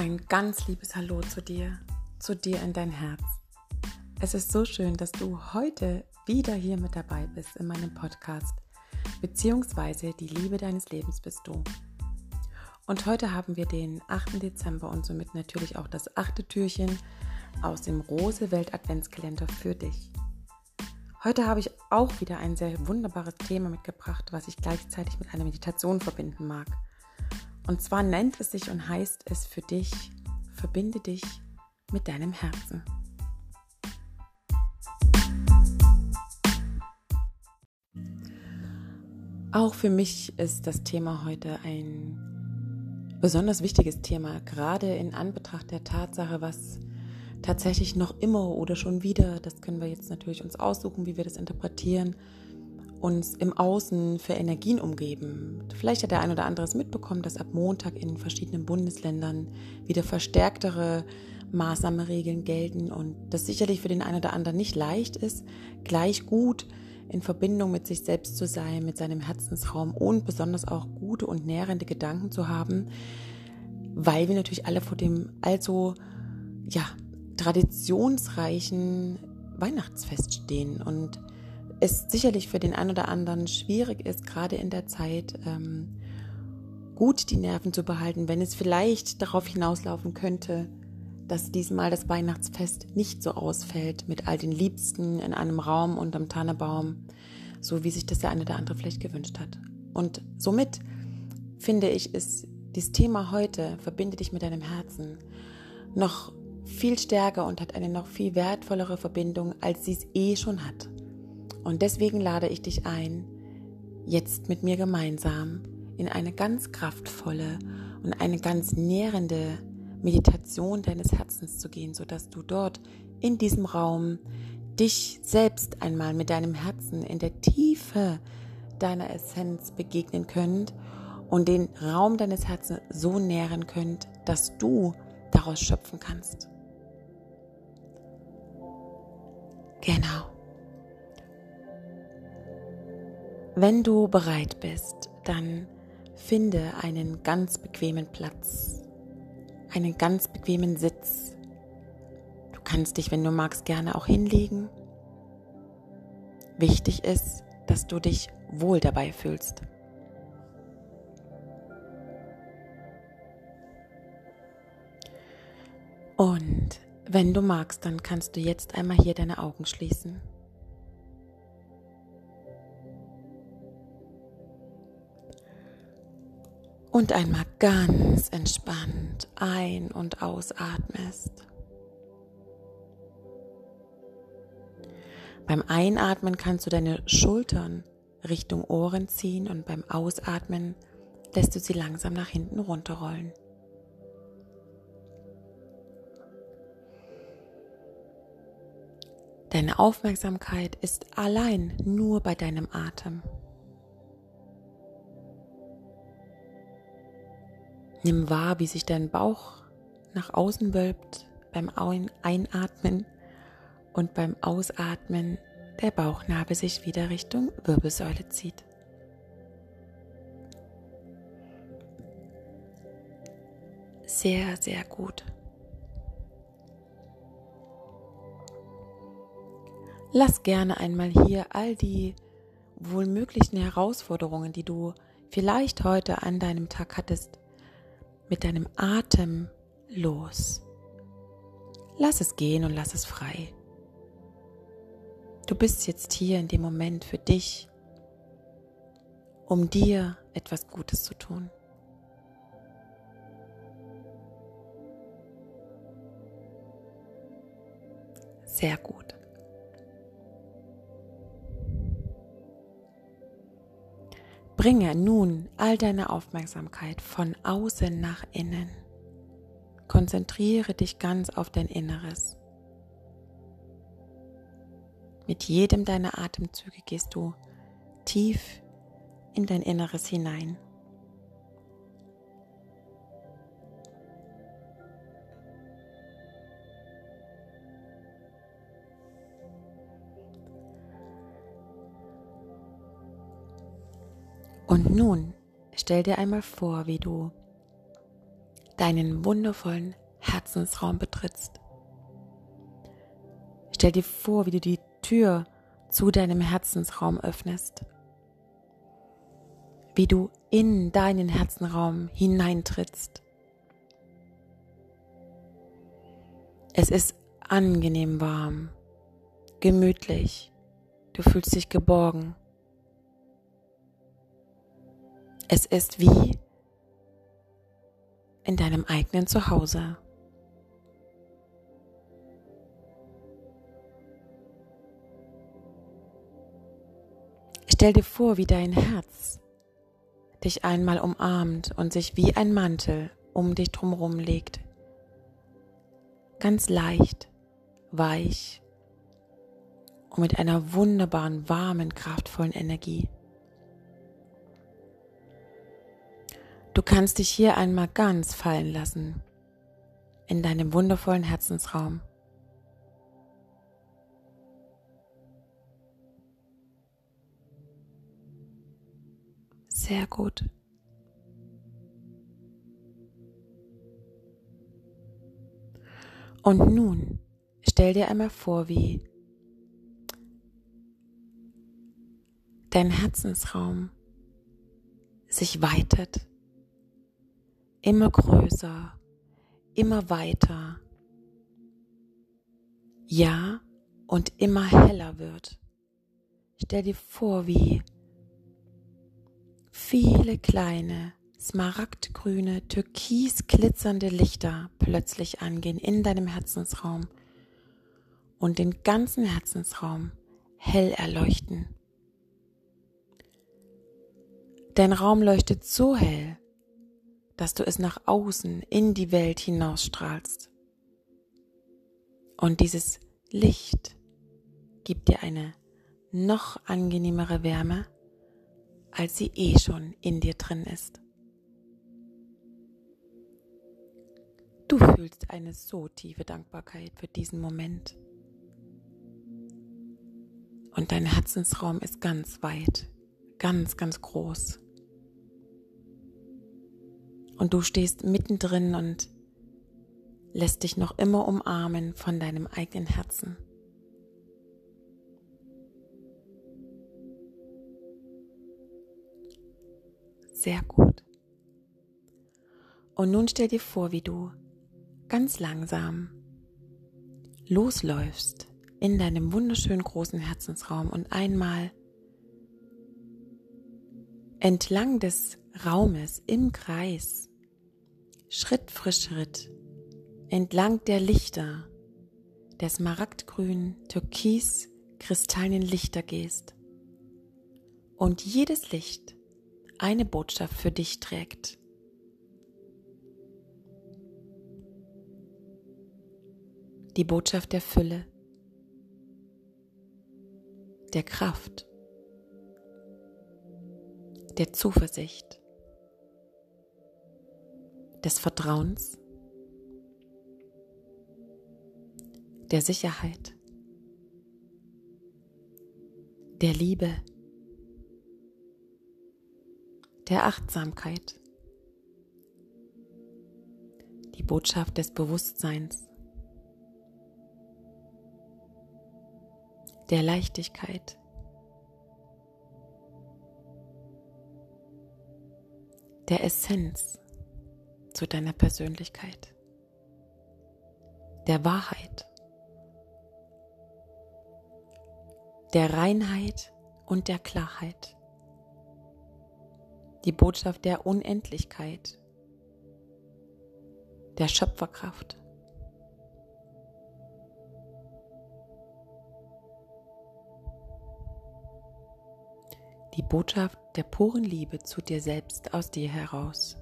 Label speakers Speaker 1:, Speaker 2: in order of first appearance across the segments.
Speaker 1: Ein ganz liebes Hallo zu dir, zu dir in dein Herz. Es ist so schön, dass du heute wieder hier mit dabei bist in meinem Podcast, beziehungsweise die Liebe deines Lebens bist du. Und heute haben wir den 8. Dezember und somit natürlich auch das achte Türchen aus dem Rose Welt Adventskalender für dich. Heute habe ich auch wieder ein sehr wunderbares Thema mitgebracht, was ich gleichzeitig mit einer Meditation verbinden mag. Und zwar nennt es sich und heißt es für dich, verbinde dich mit deinem Herzen. Auch für mich ist das Thema heute ein besonders wichtiges Thema, gerade in Anbetracht der Tatsache, was tatsächlich noch immer oder schon wieder, das können wir jetzt natürlich uns aussuchen, wie wir das interpretieren, uns im Außen für Energien umgeben. Vielleicht hat der ein oder andere es mitbekommen, dass ab Montag in verschiedenen Bundesländern wieder verstärktere Maßnahmeregeln gelten und das sicherlich für den einen oder anderen nicht leicht ist, gleich gut in Verbindung mit sich selbst zu sein, mit seinem Herzensraum und besonders auch gute und nährende Gedanken zu haben, weil wir natürlich alle vor dem allzu ja, traditionsreichen Weihnachtsfest stehen und es sicherlich für den einen oder anderen schwierig ist, gerade in der Zeit ähm, gut die Nerven zu behalten, wenn es vielleicht darauf hinauslaufen könnte, dass diesmal das Weihnachtsfest nicht so ausfällt mit all den Liebsten in einem Raum unterm Tannebaum, so wie sich das der eine oder andere vielleicht gewünscht hat. Und somit finde ich, ist das Thema heute, verbinde dich mit deinem Herzen, noch viel stärker und hat eine noch viel wertvollere Verbindung, als sie es eh schon hat. Und deswegen lade ich dich ein, jetzt mit mir gemeinsam in eine ganz kraftvolle und eine ganz nährende Meditation deines Herzens zu gehen, sodass du dort in diesem Raum dich selbst einmal mit deinem Herzen in der Tiefe deiner Essenz begegnen könnt und den Raum deines Herzens so nähren könnt, dass du daraus schöpfen kannst. Genau. Wenn du bereit bist, dann finde einen ganz bequemen Platz, einen ganz bequemen Sitz. Du kannst dich, wenn du magst, gerne auch hinlegen. Wichtig ist, dass du dich wohl dabei fühlst. Und wenn du magst, dann kannst du jetzt einmal hier deine Augen schließen. Und einmal ganz entspannt ein- und ausatmest. Beim Einatmen kannst du deine Schultern Richtung Ohren ziehen und beim Ausatmen lässt du sie langsam nach hinten runterrollen. Deine Aufmerksamkeit ist allein nur bei deinem Atem. Nimm wahr, wie sich dein Bauch nach außen wölbt beim Einatmen und beim Ausatmen der Bauchnabel sich wieder Richtung Wirbelsäule zieht. Sehr, sehr gut. Lass gerne einmal hier all die wohl möglichen Herausforderungen, die du vielleicht heute an deinem Tag hattest, mit deinem Atem los. Lass es gehen und lass es frei. Du bist jetzt hier in dem Moment für dich, um dir etwas Gutes zu tun. Sehr gut. Bringe nun all deine Aufmerksamkeit von außen nach innen. Konzentriere dich ganz auf dein Inneres. Mit jedem deiner Atemzüge gehst du tief in dein Inneres hinein. Und nun stell dir einmal vor, wie du deinen wundervollen Herzensraum betrittst. Stell dir vor, wie du die Tür zu deinem Herzensraum öffnest, wie du in deinen Herzenraum hineintrittst. Es ist angenehm warm, gemütlich, du fühlst dich geborgen. Es ist wie in deinem eigenen Zuhause. Stell dir vor, wie dein Herz dich einmal umarmt und sich wie ein Mantel um dich drumherum legt. Ganz leicht, weich und mit einer wunderbaren, warmen, kraftvollen Energie. Du kannst dich hier einmal ganz fallen lassen in deinem wundervollen Herzensraum. Sehr gut. Und nun stell dir einmal vor, wie dein Herzensraum sich weitet, immer größer, immer weiter, ja, und immer heller wird. Stell dir vor, wie viele kleine, smaragdgrüne, türkis glitzernde Lichter plötzlich angehen in deinem Herzensraum und den ganzen Herzensraum hell erleuchten. Dein Raum leuchtet so hell, dass du es nach außen in die Welt hinausstrahlst. Und dieses Licht gibt dir eine noch angenehmere Wärme als sie eh schon in dir drin ist. Du fühlst eine so tiefe Dankbarkeit für diesen Moment. Und dein Herzensraum ist ganz weit, ganz, ganz groß. Und du stehst mittendrin und lässt dich noch immer umarmen von deinem eigenen Herzen. Sehr gut. Und nun stell dir vor, wie du ganz langsam losläufst in deinem wunderschönen großen Herzensraum und einmal entlang des Raumes im Kreis, Schritt für Schritt, entlang der Lichter, der smaragdgrünen, türkis, kristallinen Lichter gehst. Und jedes Licht eine Botschaft für dich trägt. Die Botschaft der Fülle, der Kraft, der Zuversicht, des Vertrauens, der Sicherheit, der Liebe, der Achtsamkeit, die Botschaft des Bewusstseins, der Leichtigkeit, der Essenz zu deiner Persönlichkeit, der Wahrheit, der Reinheit und der Klarheit die Botschaft der Unendlichkeit, der Schöpferkraft. Die Botschaft der puren Liebe zu dir selbst aus dir heraus.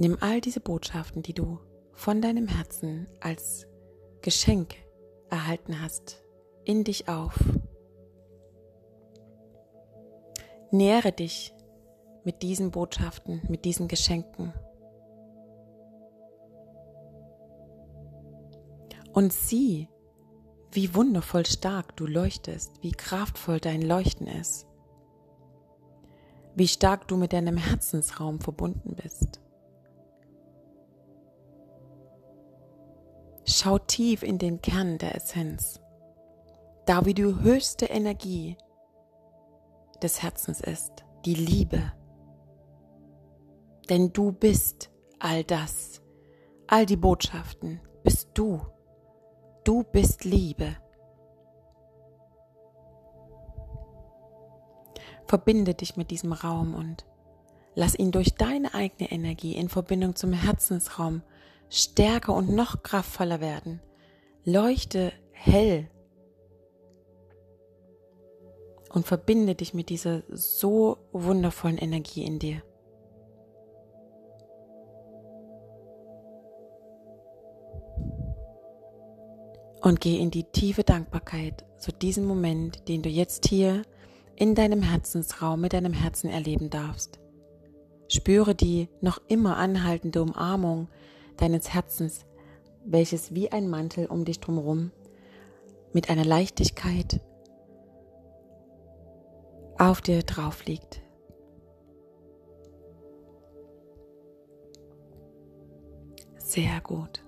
Speaker 1: Nimm all diese Botschaften, die du von deinem Herzen als Geschenk erhalten hast, in dich auf Nähere dich mit diesen Botschaften, mit diesen Geschenken. Und sieh, wie wundervoll stark du leuchtest, wie kraftvoll dein Leuchten ist. wie stark du mit deinem Herzensraum verbunden bist. Schau tief in den Kern der Essenz, da wie die höchste Energie des Herzens ist, die Liebe. Denn du bist all das, all die Botschaften, bist du. Du bist Liebe. Verbinde dich mit diesem Raum und lass ihn durch deine eigene Energie in Verbindung zum Herzensraum stärker und noch kraftvoller werden. Leuchte hell und verbinde dich mit dieser so wundervollen Energie in dir. Und geh in die tiefe Dankbarkeit zu diesem Moment, den du jetzt hier in deinem Herzensraum mit deinem Herzen erleben darfst. Spüre die noch immer anhaltende Umarmung deines Herzens, welches wie ein Mantel um dich drumherum mit einer Leichtigkeit auf dir drauf liegt. Sehr gut.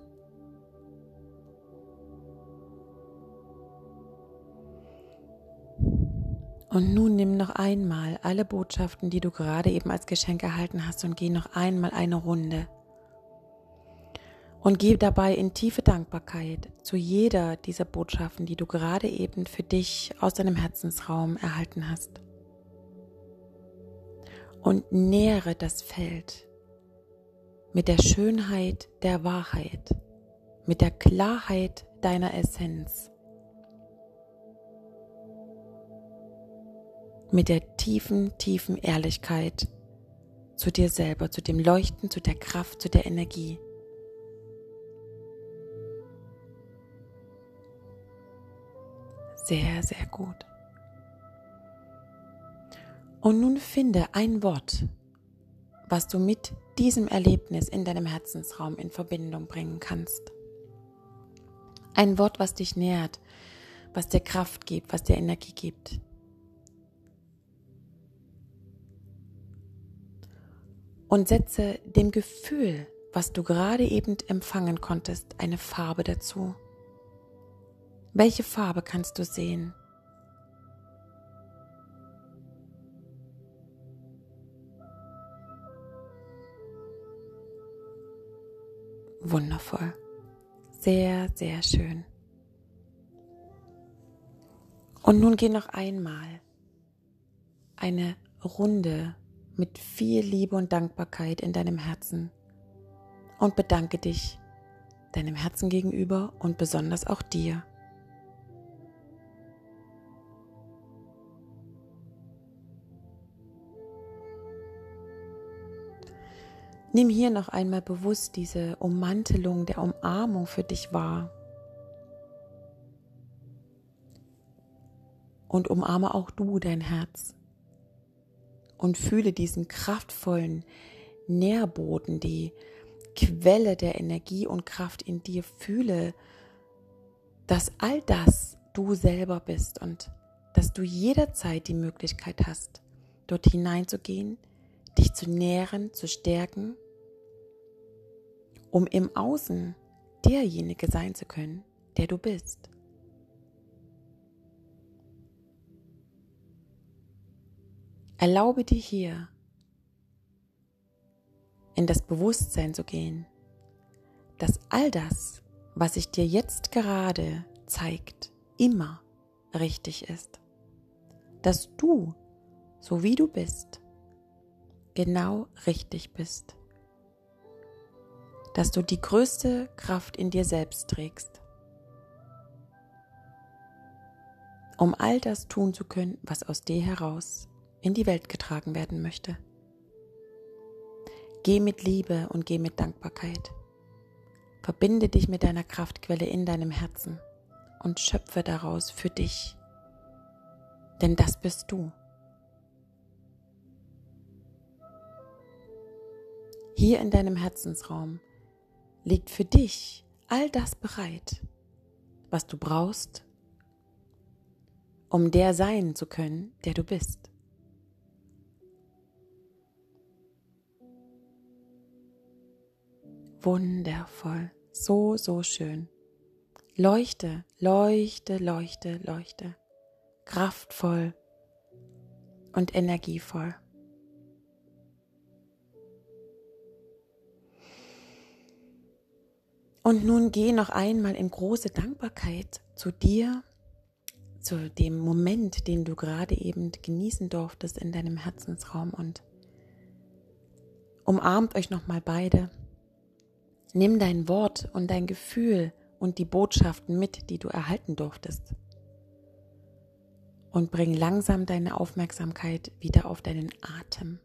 Speaker 1: Und nun nimm noch einmal alle Botschaften, die du gerade eben als Geschenk erhalten hast, und geh noch einmal eine Runde. Und geh dabei in tiefe Dankbarkeit zu jeder dieser Botschaften, die du gerade eben für dich aus deinem Herzensraum erhalten hast. Und nähere das Feld mit der Schönheit der Wahrheit, mit der Klarheit deiner Essenz mit der tiefen, tiefen Ehrlichkeit zu dir selber, zu dem Leuchten, zu der Kraft, zu der Energie. Sehr, sehr gut. Und nun finde ein Wort, was du mit diesem Erlebnis in deinem Herzensraum in Verbindung bringen kannst. Ein Wort, was dich nährt, was dir Kraft gibt, was dir Energie gibt. und setze dem Gefühl, was du gerade eben empfangen konntest, eine Farbe dazu. Welche Farbe kannst du sehen? Wundervoll. Sehr, sehr schön. Und nun geh noch einmal eine Runde mit viel Liebe und Dankbarkeit in deinem Herzen und bedanke dich deinem Herzen gegenüber und besonders auch dir. Nimm hier noch einmal bewusst diese Ummantelung der Umarmung für dich wahr. Und umarme auch du dein Herz und fühle diesen kraftvollen Nährboden, die Quelle der Energie und Kraft in dir. Fühle, dass all das du selber bist und dass du jederzeit die Möglichkeit hast, dort hineinzugehen, dich zu nähren, zu stärken, um im Außen derjenige sein zu können, der du bist. Erlaube dir hier in das Bewusstsein zu gehen, dass all das, was sich dir jetzt gerade zeigt, immer richtig ist. Dass du, so wie du bist, genau richtig bist. Dass du die größte Kraft in dir selbst trägst, um all das tun zu können, was aus dir heraus in die Welt getragen werden möchte. Geh mit Liebe und geh mit Dankbarkeit. Verbinde dich mit deiner Kraftquelle in deinem Herzen und schöpfe daraus für dich. Denn das bist du. Hier in deinem Herzensraum liegt für dich all das bereit, was du brauchst, um der sein zu können, der du bist. Wundervoll, so, so schön. Leuchte, leuchte, leuchte, leuchte. Kraftvoll und energievoll. Und nun geh noch einmal in große Dankbarkeit zu dir, zu dem Moment, den du gerade eben genießen durftest in deinem Herzensraum und umarmt euch nochmal beide. Nimm dein Wort und dein Gefühl und die Botschaften mit, die du erhalten durftest. Und bring langsam deine Aufmerksamkeit wieder auf deinen Atem.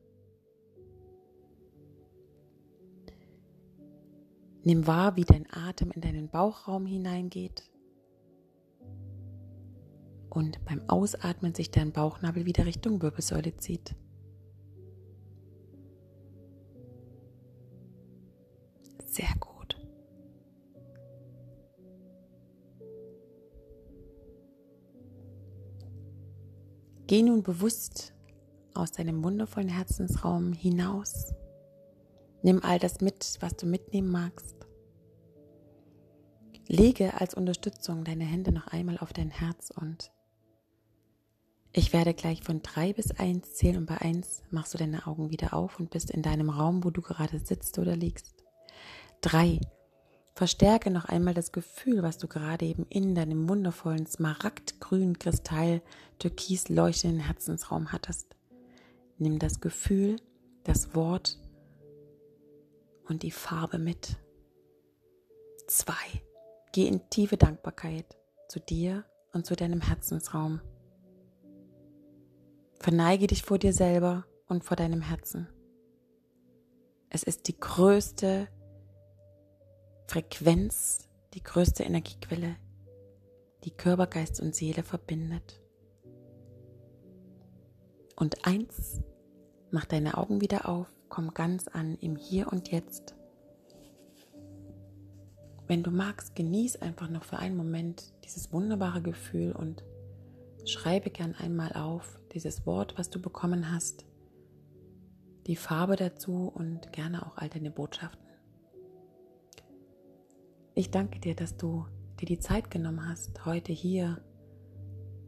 Speaker 1: Nimm wahr, wie dein Atem in deinen Bauchraum hineingeht. Und beim Ausatmen sich dein Bauchnabel wieder Richtung Wirbelsäule zieht. Sehr gut. Geh nun bewusst aus deinem wundervollen Herzensraum hinaus. Nimm all das mit, was du mitnehmen magst. Lege als Unterstützung deine Hände noch einmal auf dein Herz und ich werde gleich von drei bis eins zählen und bei eins machst du deine Augen wieder auf und bist in deinem Raum, wo du gerade sitzt oder liegst. Drei. Verstärke noch einmal das Gefühl, was du gerade eben in deinem wundervollen smaragdgrünen Kristall türkis leuchtenden Herzensraum hattest. Nimm das Gefühl, das Wort und die Farbe mit. Zwei. Geh in tiefe Dankbarkeit zu dir und zu deinem Herzensraum. Verneige dich vor dir selber und vor deinem Herzen. Es ist die größte Frequenz, die größte Energiequelle, die Körper, Geist und Seele verbindet. Und eins, mach deine Augen wieder auf komm ganz an im Hier und Jetzt. Wenn du magst, genieß einfach noch für einen Moment dieses wunderbare Gefühl und schreibe gern einmal auf dieses Wort, was du bekommen hast, die Farbe dazu und gerne auch all deine Botschaften. Ich danke dir, dass du dir die Zeit genommen hast, heute hier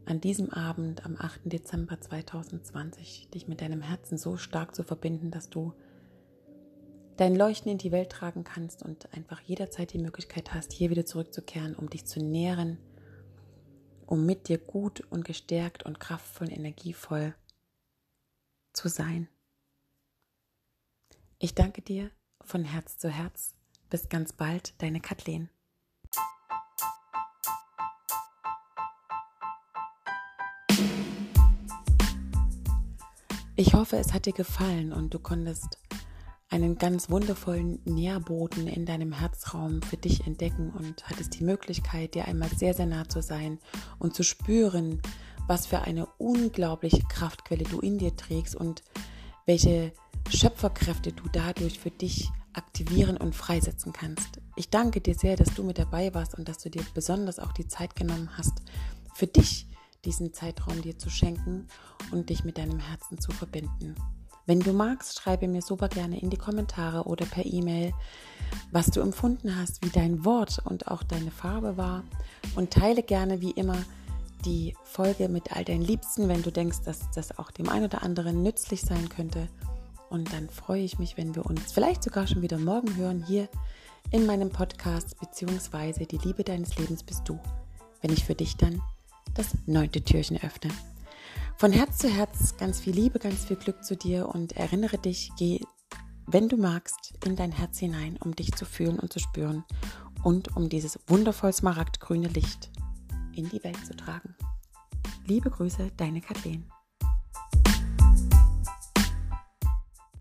Speaker 1: an diesem Abend am 8. Dezember 2020 dich mit deinem Herzen so stark zu verbinden, dass du dein Leuchten in die Welt tragen kannst und einfach jederzeit die Möglichkeit hast, hier wieder zurückzukehren, um dich zu nähren, um mit dir gut und gestärkt und kraftvoll und energievoll zu sein. Ich danke dir von Herz zu Herz. Bis ganz bald, deine Kathleen. Ich hoffe, es hat dir gefallen und du konntest einen ganz wundervollen Nährboden in deinem Herzraum für dich entdecken und hattest die Möglichkeit, dir einmal sehr, sehr nah zu sein und zu spüren, was für eine unglaubliche Kraftquelle du in dir trägst und welche Schöpferkräfte du dadurch für dich aktivieren und freisetzen kannst. Ich danke dir sehr, dass du mit dabei warst und dass du dir besonders auch die Zeit genommen hast, für dich diesen Zeitraum dir zu schenken und dich mit deinem Herzen zu verbinden. Wenn du magst, schreibe mir super gerne in die Kommentare oder per E-Mail, was du empfunden hast, wie dein Wort und auch deine Farbe war und teile gerne wie immer die Folge mit all deinen Liebsten, wenn du denkst, dass das auch dem einen oder anderen nützlich sein könnte. Und dann freue ich mich, wenn wir uns vielleicht sogar schon wieder morgen hören hier in meinem Podcast beziehungsweise die Liebe deines Lebens bist du, wenn ich für dich dann das neunte Türchen öffne. Von Herz zu Herz ganz viel Liebe, ganz viel Glück zu dir und erinnere dich, geh, wenn du magst, in dein Herz hinein, um dich zu fühlen und zu spüren und um dieses wundervoll smaragdgrüne Licht in die Welt zu tragen. Liebe Grüße, deine Kathleen.